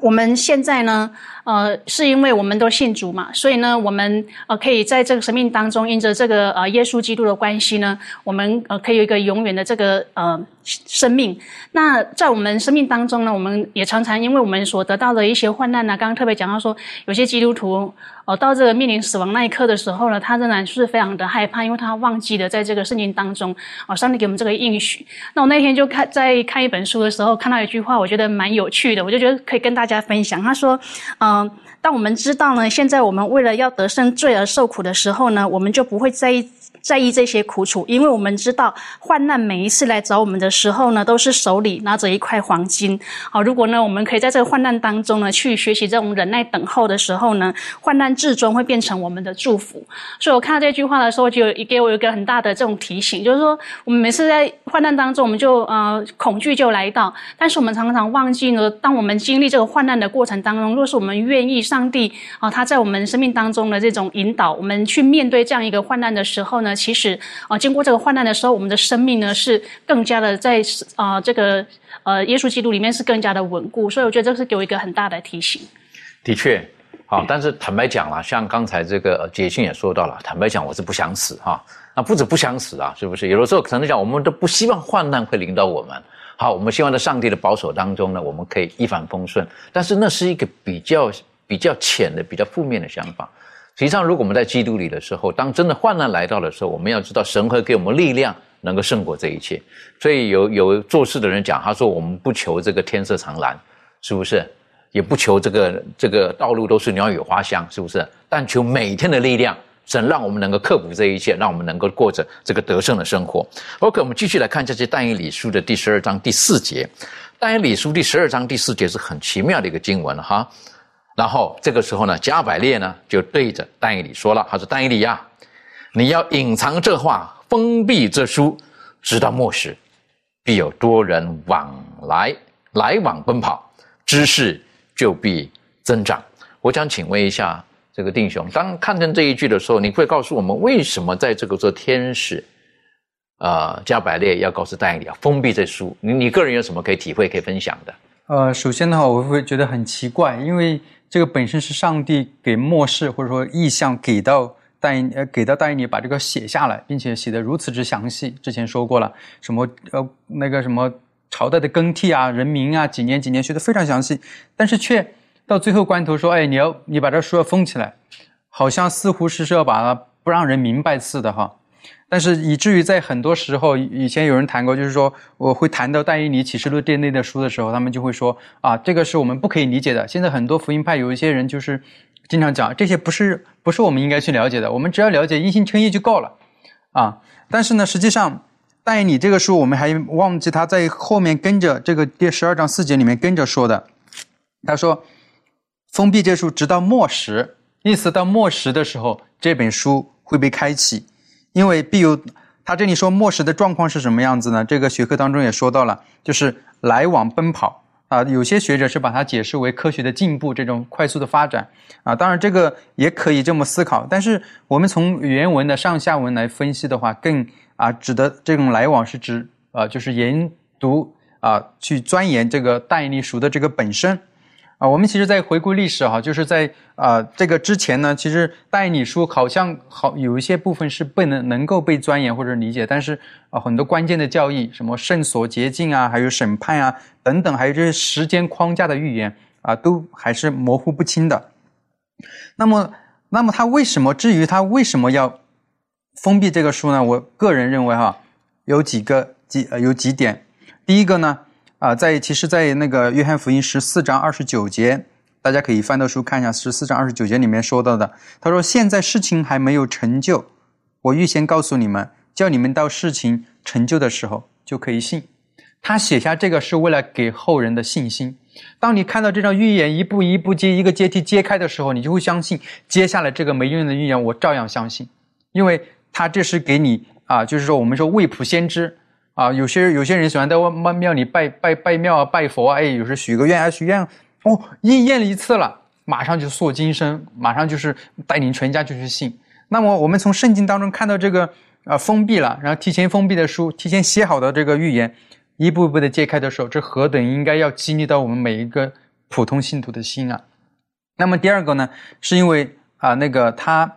我们现在呢，呃，是因为我们都信主嘛，所以呢，我们呃可以在这个生命当中，因着这个呃耶稣基督的关系呢，我们呃可以有一个永远的这个呃生命。那在我们生命当中呢，我们也常常因为我们所得到的一些患难呢，刚刚特别讲到说，有些基督徒哦，到这个面临死亡那一刻的时候呢，他仍然是非常的害怕，因为他忘记了在这个圣经当中，哦，上帝给我们这个应许。那我那天就看在看一本书的时候，看到一句话，我觉得蛮有趣的，我就觉得可以跟大家分享。他说，嗯，当我们知道呢，现在我们为了要得胜罪而受苦的时候呢，我们就不会在意。在意这些苦楚，因为我们知道患难每一次来找我们的时候呢，都是手里拿着一块黄金。好，如果呢，我们可以在这个患难当中呢，去学习这种忍耐等候的时候呢，患难至终会变成我们的祝福。所以我看到这句话的时候，就给我一个很大的这种提醒，就是说，我们每次在患难当中，我们就呃恐惧就来到，但是我们常常忘记呢，当我们经历这个患难的过程当中，若是我们愿意上帝啊，他在我们生命当中的这种引导，我们去面对这样一个患难的时候呢。其实啊，经过这个患难的时候，我们的生命呢是更加的在啊这个呃耶稣基督里面是更加的稳固，所以我觉得这是给我一个很大的提醒。的确，好，但是坦白讲了，像刚才这个解信也说到了，坦白讲我是不想死哈，那不止不想死啊，是不是？有的时候可能讲我们都不希望患难会临到我们，好，我们希望在上帝的保守当中呢，我们可以一帆风顺，但是那是一个比较比较浅的、比较负面的想法。实际上，如果我们在基督里的时候，当真的患难来到的时候，我们要知道神会给我们力量，能够胜过这一切。所以有有做事的人讲，他说：“我们不求这个天色常蓝，是不是？也不求这个这个道路都是鸟语花香，是不是？但求每天的力量，神让我们能够克服这一切，让我们能够过着这个得胜的生活。OK，我们继续来看这些但以理书的第十二章第四节。但以理书第十二章第四节是很奇妙的一个经文哈。然后这个时候呢，加百列呢就对着但以理说了：“他说，但以理呀，你要隐藏这话，封闭这书，直到末时，必有多人往来来往奔跑，知识就必增长。”我想请问一下这个弟兄，当看见这一句的时候，你会告诉我们为什么在这个做天使，呃，加百列要告诉但以理啊，封闭这书？你你个人有什么可以体会、可以分享的？呃，首先的话，我会觉得很奇怪，因为。这个本身是上帝给末世或者说意象给到但呃给到但以理把这个写下来，并且写的如此之详细。之前说过了，什么呃那个什么朝代的更替啊、人名啊、几年几年写的非常详细，但是却到最后关头说，哎，你要你把这书要封起来，好像似乎是是要把它不让人明白似的哈。但是以至于在很多时候，以前有人谈过，就是说我会谈到但以理启示录这类的书的时候，他们就会说啊，这个是我们不可以理解的。现在很多福音派有一些人就是经常讲这些不是不是我们应该去了解的，我们只要了解因信称义就够了啊。但是呢，实际上但以理这个书，我们还忘记他在后面跟着这个第十二章四节里面跟着说的，他说封闭这书直到末时，意思到末时的时候，这本书会被开启。因为必有，他这里说末世的状况是什么样子呢？这个学科当中也说到了，就是来往奔跑啊。有些学者是把它解释为科学的进步，这种快速的发展啊。当然这个也可以这么思考，但是我们从原文的上下文来分析的话，更啊指的这种来往是指啊，就是研读啊去钻研这个但以理书的这个本身。啊，我们其实，在回顾历史哈，就是在啊这个之前呢，其实代理书好像好有一些部分是不能能够被钻研或者理解，但是啊很多关键的教义，什么圣所洁净啊，还有审判啊等等，还有这些时间框架的预言啊，都还是模糊不清的。那么，那么他为什么？至于他为什么要封闭这个书呢？我个人认为哈，有几个几呃有几点。第一个呢。啊，在其实，在那个约翰福音十四章二十九节，大家可以翻到书看一下。十四章二十九节里面说到的，他说：“现在事情还没有成就，我预先告诉你们，叫你们到事情成就的时候就可以信。”他写下这个是为了给后人的信心。当你看到这张预言一步一步接一个阶梯揭开的时候，你就会相信，接下来这个没用的预言我照样相信，因为他这是给你啊，就是说我们说未卜先知。啊，有些有些人喜欢在庙庙里拜拜拜庙啊，拜佛啊，哎，有时许个愿啊，许愿哦，应验了一次了，马上就塑金身，马上就是带领全家就去信。那么我们从圣经当中看到这个啊封闭了，然后提前封闭的书，提前写好的这个预言，一步一步的揭开的时候，这何等应该要激励到我们每一个普通信徒的心啊！那么第二个呢，是因为啊那个他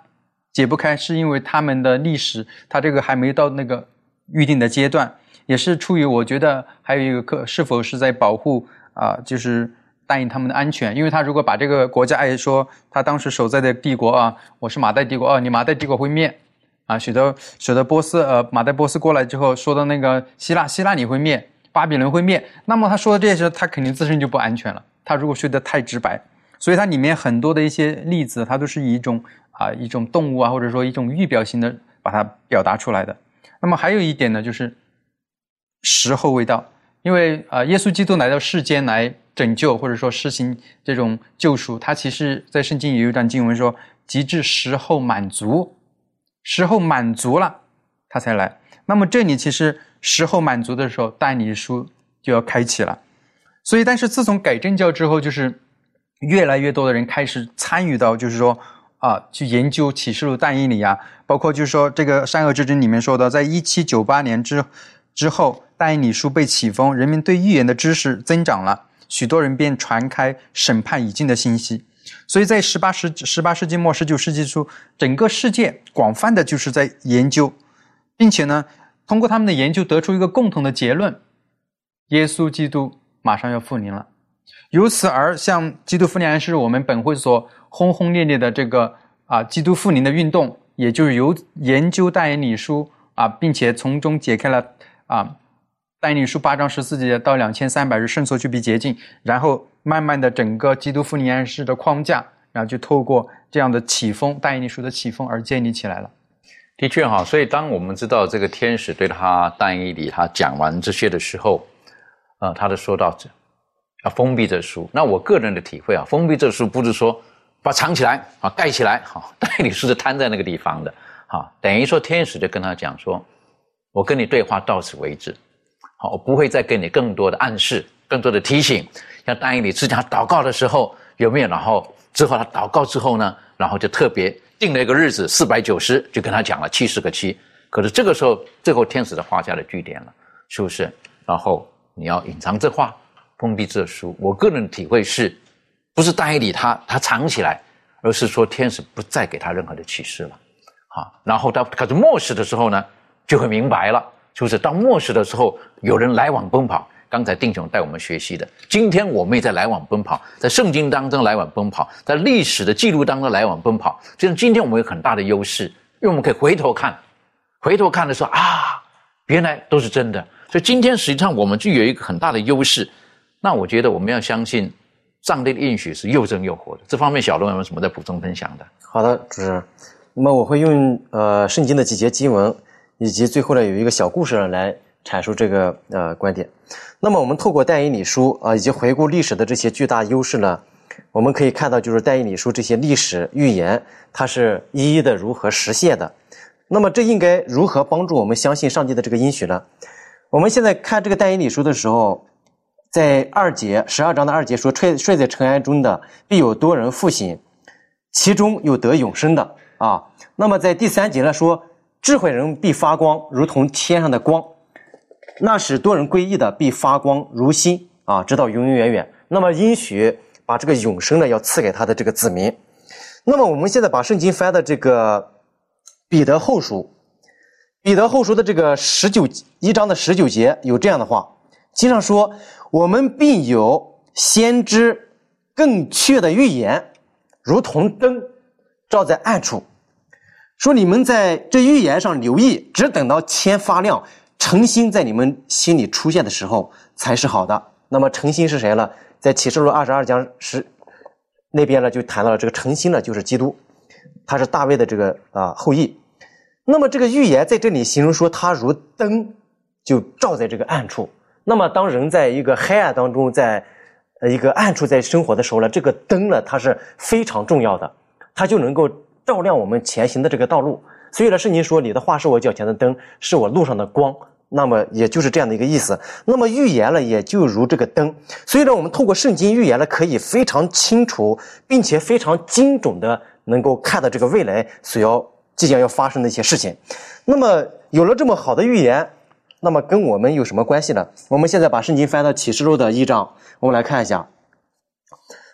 解不开，是因为他们的历史，他这个还没到那个预定的阶段。也是出于我觉得还有一个可是否是在保护啊，就是答应他们的安全，因为他如果把这个国家哎说他当时所在的帝国啊，我是马代帝国啊，你马代帝国会灭啊，使得使得波斯呃马代波斯过来之后说的那个希腊希腊你会灭，巴比伦会灭，那么他说的这些他肯定自身就不安全了。他如果说的太直白，所以它里面很多的一些例子，它都是以一种啊一种动物啊或者说一种预表性的把它表达出来的。那么还有一点呢，就是。时候未到，因为啊，耶稣基督来到世间来拯救或者说施行这种救赎，他其实在圣经有一段经文说，极致时候满足，时候满足了，他才来。那么这里其实时候满足的时候，但以理书就要开启了。所以，但是自从改正教之后，就是越来越多的人开始参与到，就是说啊，去研究启示录但以理啊，包括就是说这个善恶之争里面说的，在一七九八年之之后。但以理书被启封，人民对预言的知识增长了，许多人便传开审判已尽的信息。所以在十八世十八世纪末十九世纪初，整个世界广泛的就是在研究，并且呢，通过他们的研究得出一个共同的结论：耶稣基督马上要复临了。由此而像基督复临是我们本会所轰轰烈烈的这个啊基督复临的运动，也就是由研究但以理书啊，并且从中解开了啊。但以理书八章十四节到两千三百日圣所去比洁净，然后慢慢的整个基督复临安式的框架，然后就透过这样的起风，但以理书的起风而建立起来了。的确哈，所以当我们知道这个天使对他但以理他讲完这些的时候，啊，他的说到这要封闭这书。那我个人的体会啊，封闭这书不是说把藏起来啊，盖起来，好，但以理书是摊在那个地方的，好，等于说天使就跟他讲说，我跟你对话到此为止。好，我不会再给你更多的暗示，更多的提醒。像答应你之前祷告的时候有没有？然后之后他祷告之后呢，然后就特别定了一个日子，四百九十，就跟他讲了七十个七。可是这个时候，最后天使的画下了句点了，是不是？然后你要隐藏这话，封闭这书。我个人体会是，不是答应你他他藏起来，而是说天使不再给他任何的启示了。好，然后他可是末世的时候呢，就会明白了。就是到末世的时候，有人来往奔跑。刚才丁雄带我们学习的，今天我们也在来往奔跑，在圣经当中来往奔跑，在历史的记录当中来往奔跑。就是今天我们有很大的优势，因为我们可以回头看，回头看的时候啊，原来都是真的。所以今天实际上我们就有一个很大的优势。那我觉得我们要相信上帝的应许是又真又活的。这方面小龙有没有什么在补充分享的？好的，主持人。那么我会用呃圣经的几节经文。以及最后呢，有一个小故事来阐述这个呃观点。那么我们透过但以理书啊，以及回顾历史的这些巨大优势呢，我们可以看到，就是但以理书这些历史预言，它是一一的如何实现的。那么这应该如何帮助我们相信上帝的这个应许呢？我们现在看这个但以理书的时候，在二节十二章的二节说，睡睡在尘埃中的必有多人复醒，其中有得永生的啊。那么在第三节呢说。智慧人必发光，如同天上的光。那使多人归义的必发光如新啊，直到永永远远。那么应许把这个永生呢，要赐给他的这个子民。那么我们现在把圣经翻的这个彼得后书，彼得后书的这个十九一章的十九节有这样的话，经上说：“我们并有先知更确的预言，如同灯照在暗处。”说你们在这预言上留意，只等到天发亮，诚心在你们心里出现的时候才是好的。那么诚心是谁了？在启示录二十二章十那边呢，就谈到了这个诚心呢，就是基督，他是大卫的这个啊后裔。那么这个预言在这里形容说，他如灯，就照在这个暗处。那么当人在一个黑暗当中，在呃一个暗处在生活的时候呢，这个灯呢，它是非常重要的，它就能够。照亮我们前行的这个道路，所以呢，圣经说：“你的话是我脚前的灯，是我路上的光。”那么，也就是这样的一个意思。那么，预言了也就如这个灯。所以呢，我们透过圣经预言了，可以非常清楚，并且非常精准的能够看到这个未来所要即将要发生的一些事情。那么，有了这么好的预言，那么跟我们有什么关系呢？我们现在把圣经翻到启示录的一章，我们来看一下，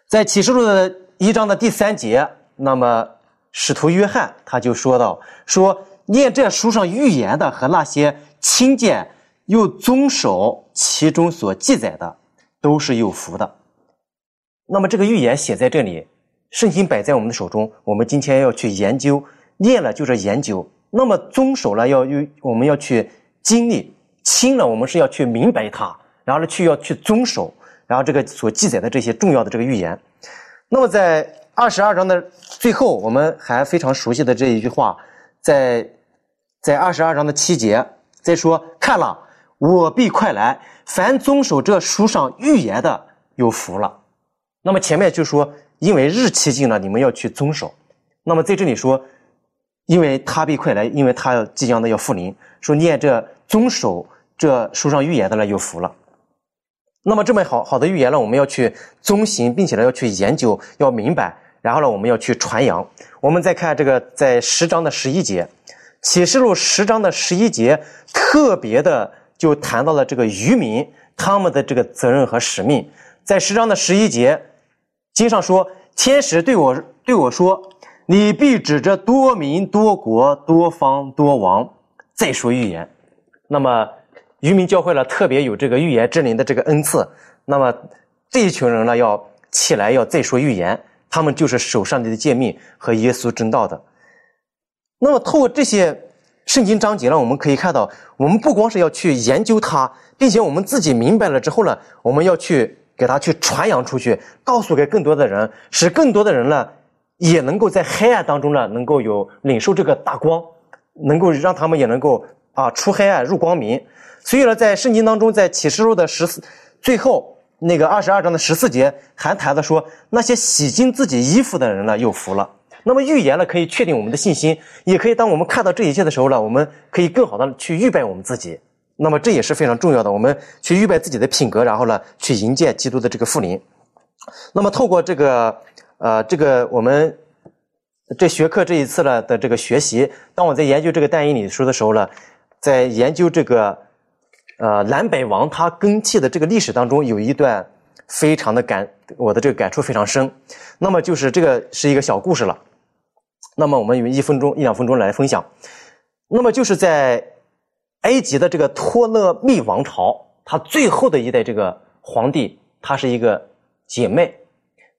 在启示录的一章的第三节，那么。使徒约翰他就说到：“说念这书上预言的和那些亲见又遵守其中所记载的，都是有福的。”那么这个预言写在这里，圣经摆在我们的手中，我们今天要去研究，念了就是研究。那么遵守了要有我们要去经历，亲了我们是要去明白它，然后呢去要去遵守，然后这个所记载的这些重要的这个预言。那么在。二十二章的最后，我们还非常熟悉的这一句话，在在二十二章的七节，再说看了，我必快来，凡遵守这书上预言的，有福了。那么前面就说，因为日期近了，你们要去遵守。那么在这里说，因为他必快来，因为他要即将的要复临，说念这遵守这书上预言的了，有福了。那么这么好好的预言呢，我们要去遵行，并且呢要去研究，要明白。然后呢，我们要去传扬。我们再看这个，在十章的十一节，启示录十章的十一节，特别的就谈到了这个渔民他们的这个责任和使命。在十章的十一节，经上说，天使对我对我说：“你必指着多民、多国、多方、多王再说预言。”那么，渔民教会了特别有这个预言之灵的这个恩赐。那么这一群人呢，要起来要再说预言。他们就是守上帝的诫命和耶稣正道的。那么，透过这些圣经章节呢，我们可以看到，我们不光是要去研究它，并且我们自己明白了之后呢，我们要去给它去传扬出去，告诉给更多的人，使更多的人呢，也能够在黑暗当中呢，能够有领受这个大光，能够让他们也能够啊出黑暗入光明。所以呢，在圣经当中，在启示录的十四最后。那个二十二章的十四节还谈的说，那些洗净自己衣服的人呢，有福了。那么预言呢，可以确定我们的信心，也可以当我们看到这一切的时候呢，我们可以更好的去预备我们自己。那么这也是非常重要的，我们去预备自己的品格，然后呢，去迎接基督的这个复临。那么透过这个呃这个我们这学科这一次呢的这个学习，当我在研究这个但以理书的时候呢，在研究这个。呃，南北王他更替的这个历史当中，有一段非常的感，我的这个感触非常深。那么就是这个是一个小故事了。那么我们用一分钟一两分钟来分享。那么就是在埃及的这个托勒密王朝，他最后的一代这个皇帝，他是一个姐妹。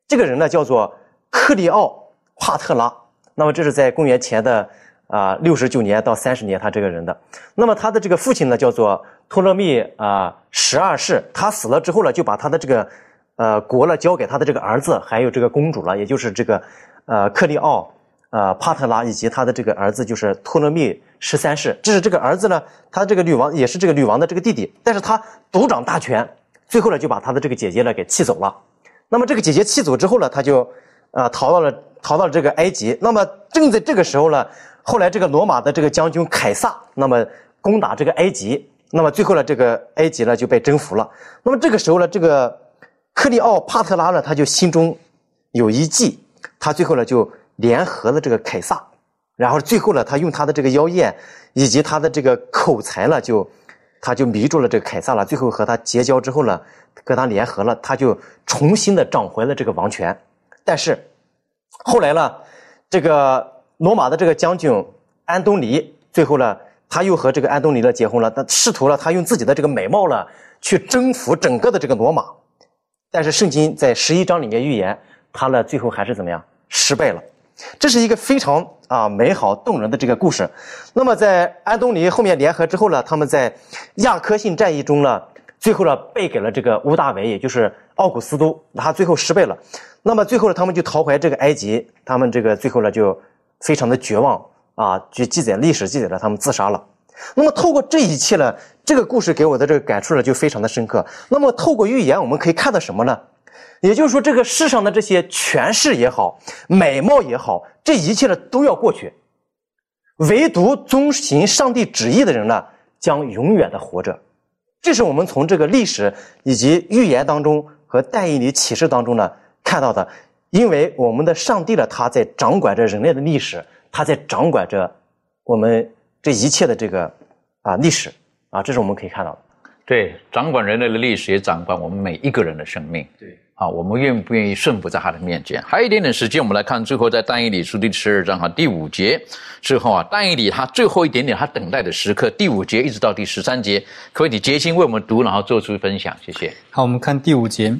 这个人呢叫做克利奥帕特拉。那么这是在公元前的啊六十九年到三十年，他这个人的。那么他的这个父亲呢叫做。托勒密啊，十二世，他死了之后呢，就把他的这个呃国了交给他的这个儿子，还有这个公主了，也就是这个呃克利奥呃帕特拉以及他的这个儿子，就是托勒密十三世。这是这个儿子呢，他这个女王也是这个女王的这个弟弟，但是他独掌大权，最后呢就把他的这个姐姐呢给气走了。那么这个姐姐气走之后呢，他就呃逃到了逃到了这个埃及。那么正在这个时候呢，后来这个罗马的这个将军凯撒，那么攻打这个埃及。那么最后呢，这个埃及呢就被征服了。那么这个时候呢，这个克利奥帕特拉呢，他就心中有一计，他最后呢就联合了这个凯撒，然后最后呢，他用他的这个妖艳以及他的这个口才呢，就他就迷住了这个凯撒了，最后和他结交之后呢，跟他联合了，他就重新的掌回了这个王权。但是后来呢，这个罗马的这个将军安东尼，最后呢，他又和这个安东尼呢结婚了，他试图了他用自己的这个美貌呢去征服整个的这个罗马。但是圣经在十一章里面预言，他呢最后还是怎么样失败了。这是一个非常啊美好动人的这个故事。那么在安东尼后面联合之后呢，他们在亚科信战役中呢，最后呢败给了这个乌大维，也就是奥古斯都，他最后失败了。那么最后呢，他们就逃回这个埃及，他们这个最后呢就非常的绝望啊，就记载历史记载了他们自杀了。那么透过这一切呢，这个故事给我的这个感触呢就非常的深刻。那么透过预言，我们可以看到什么呢？也就是说，这个世上的这些权势也好，美貌也好，这一切呢都要过去，唯独遵行上帝旨意的人呢，将永远的活着。这是我们从这个历史以及预言当中和但以理启示当中呢看到的。因为我们的上帝呢，他在掌管着人类的历史，他在掌管着我们这一切的这个啊历史啊，这是我们可以看到的。对，掌管人类的历史，也掌管我们每一个人的生命。对。啊，我们愿不愿意顺服在他的面前？还有一点点时间，我们来看最后在但以理书第十二章哈第五节之后啊，但以理他最后一点点他等待的时刻，第五节一直到第十三节，可以你决心为我们读，然后做出分享，谢谢。好，我们看第五节，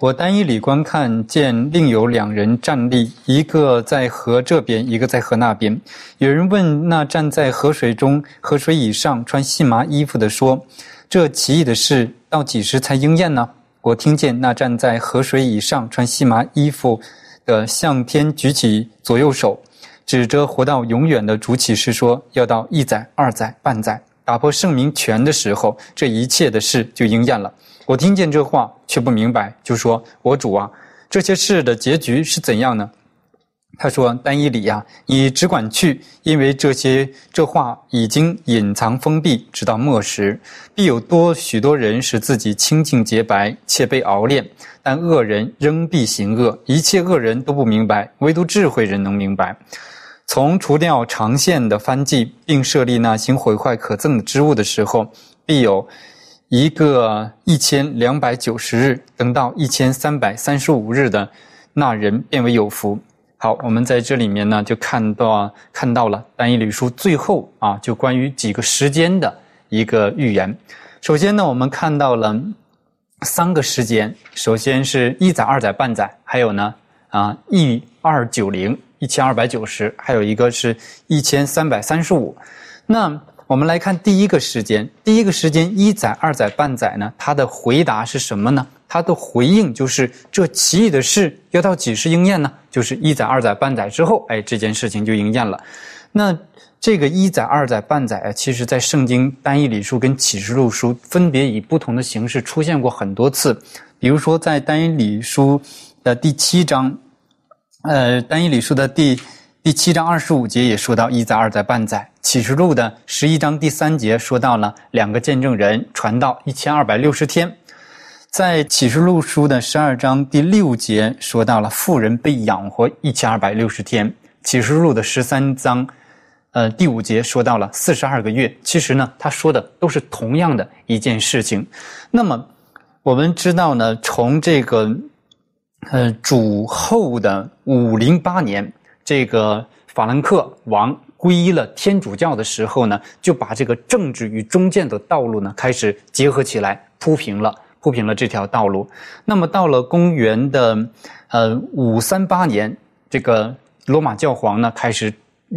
我单一里观看见另有两人站立，一个在河这边，一个在河那边。有人问那站在河水中、河水以上穿细麻衣服的说：“这奇异的事到几时才应验呢？”我听见那站在河水以上穿细麻衣服的向天举起左右手，指着活到永远的主启示说：“要到一载、二载、半载，打破圣明权的时候，这一切的事就应验了。”我听见这话，却不明白，就说：“我主啊，这些事的结局是怎样呢？”他说：“丹一里呀，你只管去，因为这些这话已经隐藏封闭，直到末时，必有多许多人使自己清净洁白，且被熬炼。但恶人仍必行恶，一切恶人都不明白，唯独智慧人能明白。从除掉长线的番祭，并设立那行毁坏可憎的之物的时候，必有一个一千两百九十日，等到一千三百三十五日的那人，变为有福。”好，我们在这里面呢，就看到看到了《单一旅书》最后啊，就关于几个时间的一个预言。首先呢，我们看到了三个时间，首先是一载、二载、半载，还有呢啊一二九零一千二百九十，还有一个是一千三百三十五。那我们来看第一个时间，第一个时间一载、二载、半载呢，它的回答是什么呢？他的回应就是这奇异的事要到几时应验呢？就是一载、二载、半载之后，哎，这件事情就应验了。那这个一载、二载、半载啊，其实在圣经单一理书跟启示录书分别以不同的形式出现过很多次。比如说在单一理书的第七章，呃，单一理书的第第七章二十五节也说到一载、二载、半载。启示录的十一章第三节说到了两个见证人传道一千二百六十天。在启示录书的十二章第六节说到了富人被养活一千二百六十天。启示录的十三章，呃，第五节说到了四十二个月。其实呢，他说的都是同样的一件事情。那么我们知道呢，从这个呃主后的五零八年，这个法兰克王皈依了天主教的时候呢，就把这个政治与中建的道路呢开始结合起来铺平了。铺平了这条道路。那么到了公元的呃五三八年，这个罗马教皇呢开始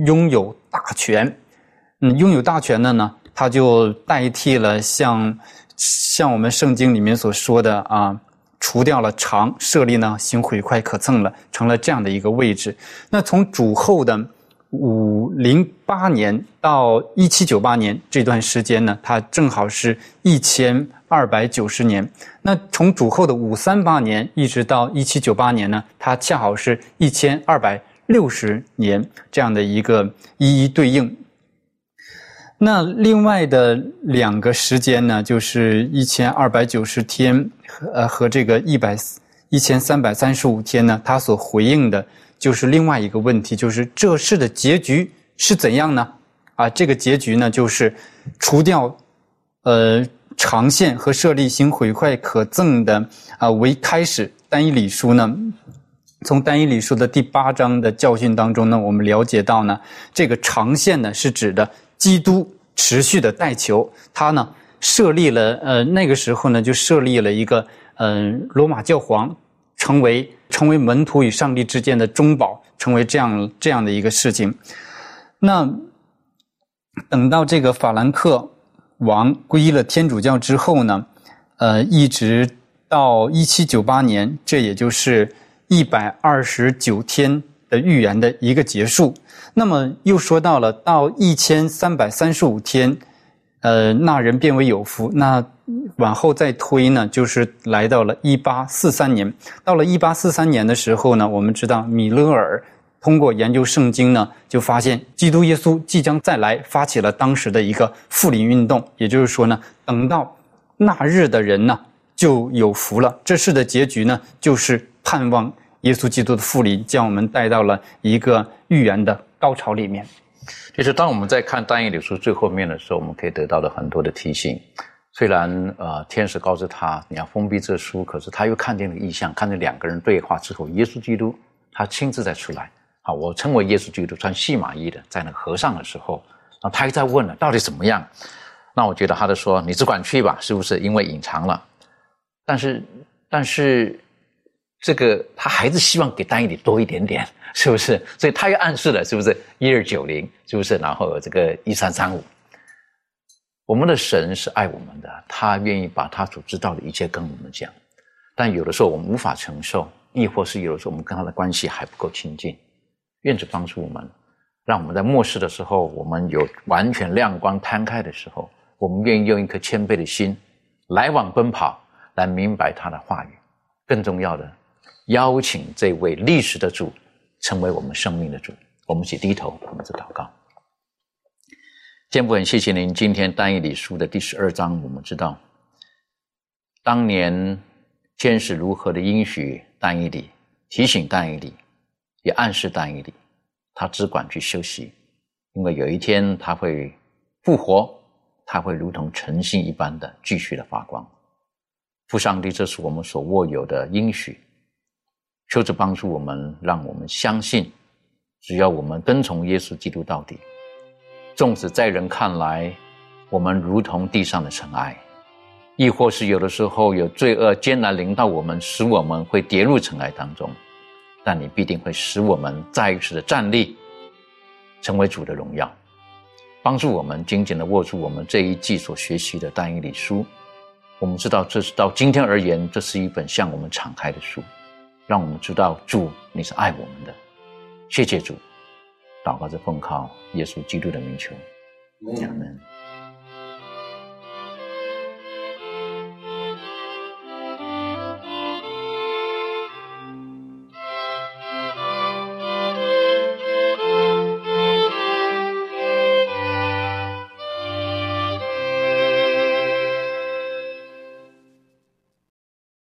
拥有大权。嗯，拥有大权的呢，他就代替了像像我们圣经里面所说的啊，除掉了长，设立呢行毁坏可憎了，成了这样的一个位置。那从主后的五零八年到一七九八年这段时间呢，它正好是一千。二百九十年，那从主后的五三八年一直到一七九八年呢，它恰好是一千二百六十年这样的一个一一对应。那另外的两个时间呢，就是一千二百九十天和呃和这个一百一千三百三十五天呢，它所回应的就是另外一个问题，就是这事的结局是怎样呢？啊，这个结局呢，就是除掉。呃长线和设立行毁坏可憎的啊为开始，单一理书呢，从单一理书的第八章的教训当中呢，我们了解到呢，这个长线呢是指的基督持续的代求，他呢设立了呃那个时候呢就设立了一个嗯、罗马教皇成为成为门徒与上帝之间的中保，成为这样这样的一个事情。那等到这个法兰克王皈依了天主教之后呢，呃，一直到一七九八年，这也就是一百二十九天的预言的一个结束。那么又说到了到一千三百三十五天，呃，那人变为有福。那往后再推呢，就是来到了一八四三年。到了一八四三年的时候呢，我们知道米勒尔。通过研究圣经呢，就发现基督耶稣即将再来，发起了当时的一个复临运动。也就是说呢，等到那日的人呢，就有福了。这事的结局呢，就是盼望耶稣基督的复临，将我们带到了一个预言的高潮里面。就是当我们在看但以理书最后面的时候，我们可以得到了很多的提醒。虽然呃，天使告诉他你要封闭这书，可是他又看见了异象，看见两个人对话之后，耶稣基督他亲自再出来。好，我称为耶稣基督穿细麻衣的，在那和尚的时候，那他又在问了，到底怎么样？那我觉得他就说，你只管去吧，是不是？因为隐藏了，但是，但是，这个他还是希望给单一里多一点点，是不是？所以他又暗示了，是不是？一二九零，是不是？然后这个一三三五，我们的神是爱我们的，他愿意把他所知道的一切跟我们讲，但有的时候我们无法承受，亦或是有的时候我们跟他的关系还不够亲近。愿主帮助我们，让我们在末世的时候，我们有完全亮光摊开的时候，我们愿意用一颗谦卑的心来往奔跑，来明白他的话语。更重要的，邀请这位历史的主成为我们生命的主。我们一起低头，我们做祷告。天父，很谢谢您，今天单一理书的第十二章，我们知道当年天使如何的应许单一理，提醒单一理。也暗示但以理，他只管去休息，因为有一天他会复活，他会如同晨星一般的继续的发光。父上帝，这是我们所握有的应许，求主帮助我们，让我们相信，只要我们跟从耶稣基督到底，纵使在人看来我们如同地上的尘埃，亦或是有的时候有罪恶艰难临到我们，使我们会跌入尘埃当中。但你必定会使我们再一次的站立，成为主的荣耀，帮助我们紧紧的握住我们这一季所学习的单一理书。我们知道，这是到今天而言，这是一本向我们敞开的书，让我们知道主你是爱我们的。谢谢主，祷告着奉靠耶稣基督的名求，阿门。